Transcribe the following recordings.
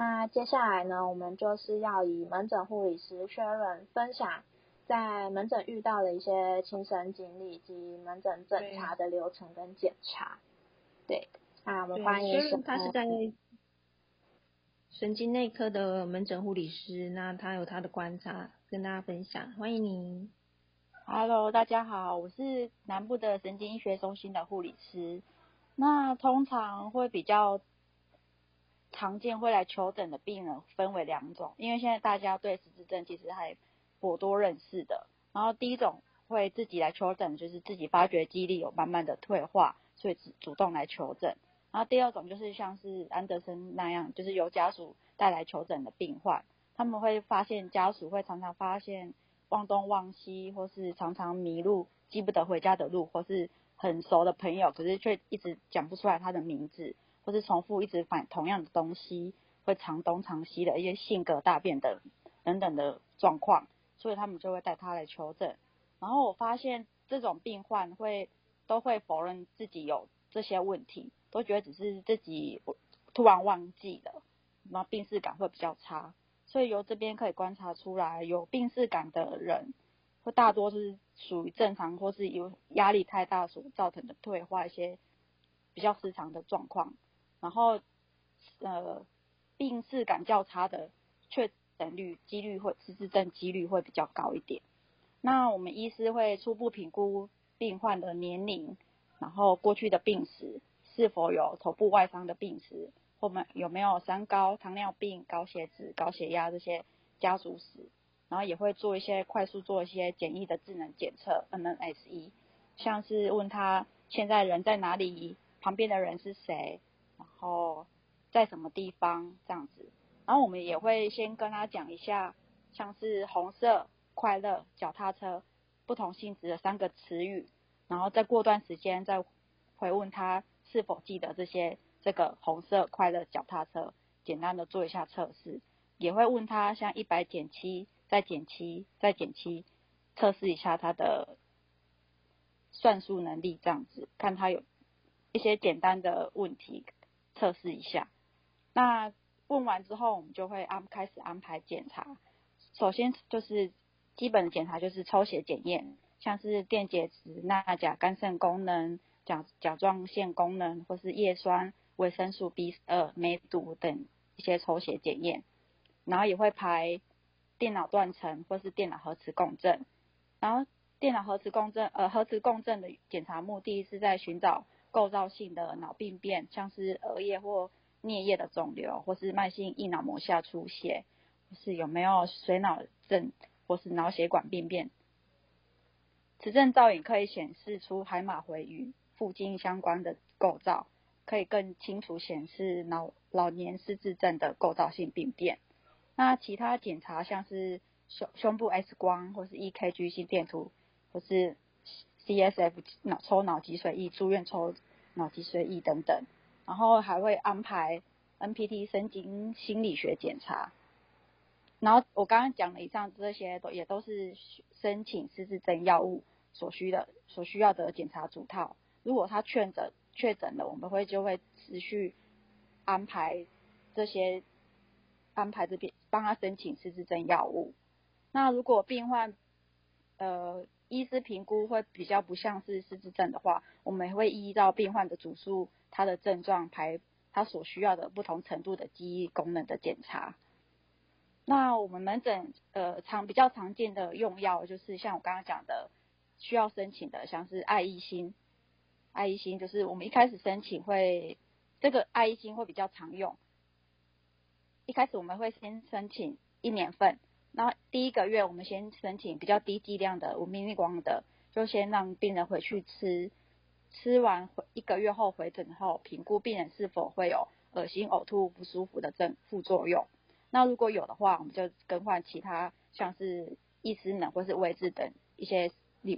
那接下来呢，我们就是要以门诊护理师 Sharon 分享在门诊遇到的一些亲身经历及门诊诊查的流程跟检查。对，那我们欢迎。Sharon 他是在神经内科的门诊护理师，那他有他的观察跟大家分享，欢迎你。Hello，大家好，我是南部的神经医学中心的护理师。那通常会比较常见会来求诊的病人分为两种，因为现在大家对失智症其实还颇多认识的。然后第一种会自己来求诊，就是自己发觉记忆力有慢慢的退化，所以主动来求诊。然后第二种就是像是安德森那样，就是由家属带来求诊的病患，他们会发现家属会常常发现。忘东忘西，或是常常迷路，记不得回家的路，或是很熟的朋友，可是却一直讲不出来他的名字，或是重复一直反同样的东西，会常东常西的一些性格大变的等等的状况，所以他们就会带他来求诊。然后我发现这种病患会都会否认自己有这些问题，都觉得只是自己突然忘记了，然后病视感会比较差。所以由这边可以观察出来，有病逝感的人，会大多是属于正常，或是有压力太大所造成的退化一些比较失常的状况。然后，呃，病逝感较差的确诊率几率会失智症几率会比较高一点。那我们医师会初步评估病患的年龄，然后过去的病史，是否有头部外伤的病史。或们有没有三高、糖尿病、高血脂、高血压这些家族史？然后也会做一些快速做一些简易的智能检测 （NNSE），像是问他现在人在哪里，旁边的人是谁，后在什么地方这样子。然后我们也会先跟他讲一下，像是红色、快乐、脚踏车不同性质的三个词语，然后再过段时间再回问他是否记得这些。这个红色快乐脚踏车，简单的做一下测试，也会问他像一百减七，再减七，再减七，测试一下他的算术能力，这样子，看他有一些简单的问题测试一下。那问完之后，我们就会安开始安排检查。首先就是基本的检查，就是抽血检验，像是电解质、钠、钾、肝肾功能、甲甲状腺功能，或是叶酸。维生素 B 二、梅毒等一些抽血检验，然后也会排电脑断层或是电脑核磁共振。然后电脑核磁共振，呃，核磁共振的检查目的是在寻找构造性的脑病变，像是额叶或颞叶的肿瘤，或是慢性硬脑膜下出血，或是有没有水脑症或是脑血管病变。磁振造影可以显示出海马回与附近相关的构造。可以更清楚显示脑老年失智症的构造性病变。那其他检查像是胸胸部 X 光，或是 EKG 心电图，或是 D S F 脑抽脑脊髓液住院抽脑脊髓液等等。然后还会安排 NPT 神经心理学检查。然后我刚刚讲的以上这些都也都是申请失智症药物所需的所需要的检查组套。如果他确诊。确诊了，我们会就会持续安排这些安排这边帮他申请失智症药物。那如果病患呃医师评估会比较不像是失智症的话，我们会依照病患的主诉他的症状排他所需要的不同程度的记忆功能的检查。那我们门诊呃常比较常见的用药就是像我刚刚讲的需要申请的，像是爱益心。爱一心就是我们一开始申请会，这个爱一心会比较常用。一开始我们会先申请一年份，那第一个月我们先申请比较低剂量的五微光的，就先让病人回去吃，吃完一个月后回诊后评估病人是否会有恶心、呕吐、不舒服的症副作用。那如果有的话，我们就更换其他像是益思能或是维治等一些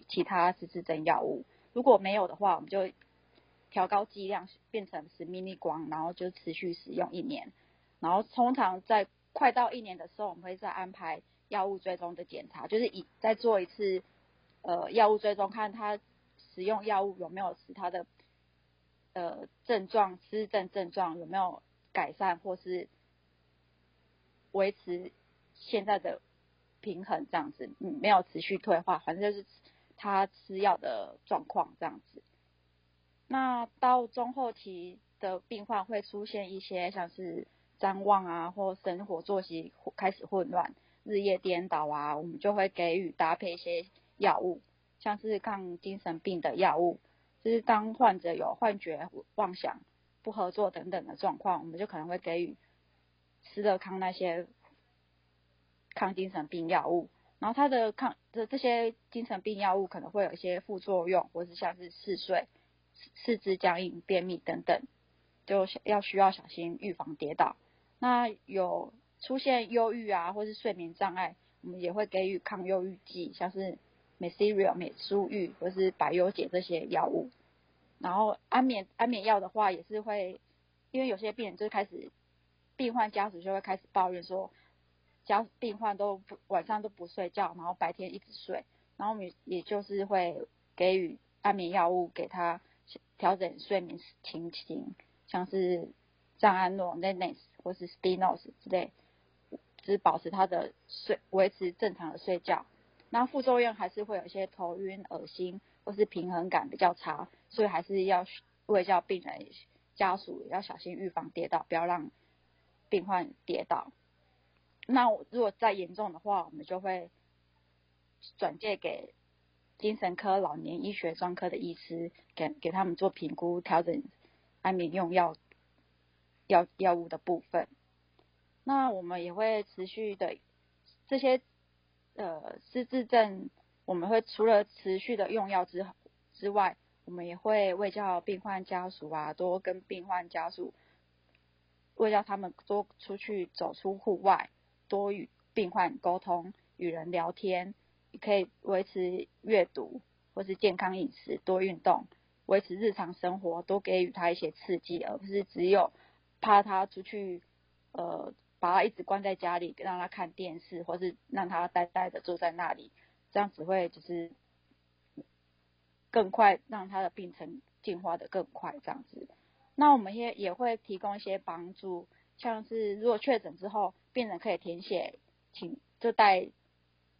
其他失智症药物。如果没有的话，我们就调高剂量，变成十 m i l 光，然后就持续使用一年。然后通常在快到一年的时候，我们会再安排药物追踪的检查，就是以再做一次呃药物追踪，看他使用药物有没有使他的呃症状、失症症状有没有改善，或是维持现在的平衡这样子，嗯，没有持续退化，反正就是他吃药的状况这样子。那到中后期的病患会出现一些像是张望啊，或生活作息开始混乱、日夜颠倒啊，我们就会给予搭配一些药物，像是抗精神病的药物。就是当患者有幻觉、妄想、不合作等等的状况，我们就可能会给予斯乐康那些抗精神病药物。然后它的抗这这些精神病药物可能会有一些副作用，或是像是嗜睡、四肢僵硬、便秘等等，就要需要小心预防跌倒。那有出现忧郁啊，或是睡眠障碍，我们也会给予抗忧郁剂，像是。美舒瑞、美舒玉或是百忧解这些药物，然后安眠安眠药的话也是会，因为有些病人就开始，病患家属就会开始抱怨说，家病患都不晚上都不睡觉，然后白天一直睡，然后我们也就是会给予安眠药物给他调整睡眠情形，像是藏安诺、n e s 或是 Spinos 之类，只保持他的睡维持正常的睡觉。那副作用还是会有一些头晕、恶心，或是平衡感比较差，所以还是要为叫病人家属要小心预防跌倒，不要让病患跌倒。那如果再严重的话，我们就会转介给精神科、老年医学专科的医师，给给他们做评估，调整安眠用药药药物的部分。那我们也会持续的这些。呃，失智症我们会除了持续的用药之之外，我们也会为叫病患家属啊，多跟病患家属，为叫他们多出去走出户外，多与病患沟通，与人聊天，可以维持阅读或是健康饮食，多运动，维持日常生活，多给予他一些刺激，而不是只有怕他出去呃。把他一直关在家里，让他看电视，或是让他呆呆的坐在那里，这样只会就是更快让他的病程进化的更快这样子。那我们也也会提供一些帮助，像是如果确诊之后，病人可以填写，请就带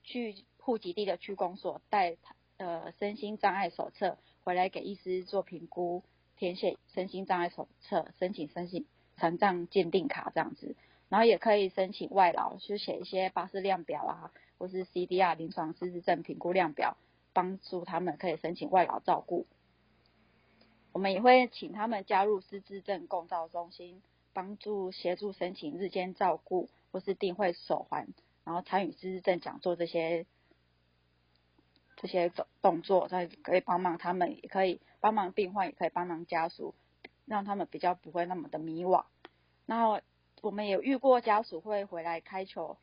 去户籍地的区公所带呃身心障碍手册回来给医师做评估，填写身心障碍手册，申请身心残障鉴定卡这样子。然后也可以申请外劳，就写一些巴士量表啊，或是 CDR 临床失智症评估量表，帮助他们可以申请外劳照顾。我们也会请他们加入失智症共照中心，帮助协助申请日间照顾，或是定会手环，然后参与失智症讲座这些这些动动作，再可以帮忙他们，也可以帮忙病患，也可以帮忙家属，让他们比较不会那么的迷惘。然后。我们有遇过家属会回来开求，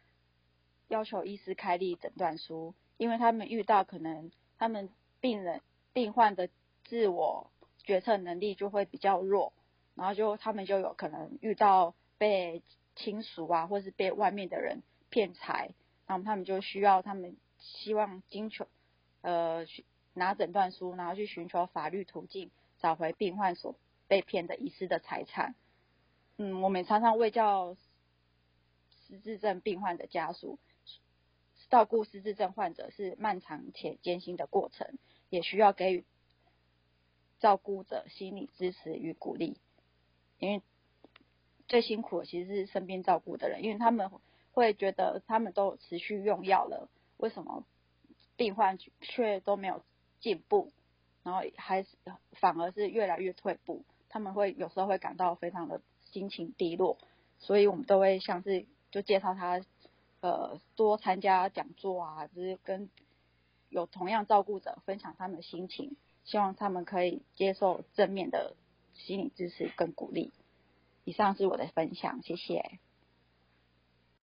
要求医师开立诊断书，因为他们遇到可能他们病人病患的自我决策能力就会比较弱，然后就他们就有可能遇到被亲属啊，或是被外面的人骗财，然后他们就需要他们希望经求呃拿诊断书，然后去寻求法律途径找回病患所被骗的遗失的财产。嗯，我们常常为叫失智症病患的家属照顾失智症患者是漫长且艰辛的过程，也需要给予照顾者心理支持与鼓励。因为最辛苦的其实是身边照顾的人，因为他们会觉得他们都持续用药了，为什么病患却都没有进步，然后还是反而是越来越退步？他们会有时候会感到非常的。心情低落，所以我们都会像是就介绍他，呃，多参加讲座啊，就是跟有同样照顾者分享他们的心情，希望他们可以接受正面的心理支持跟鼓励。以上是我的分享，谢谢。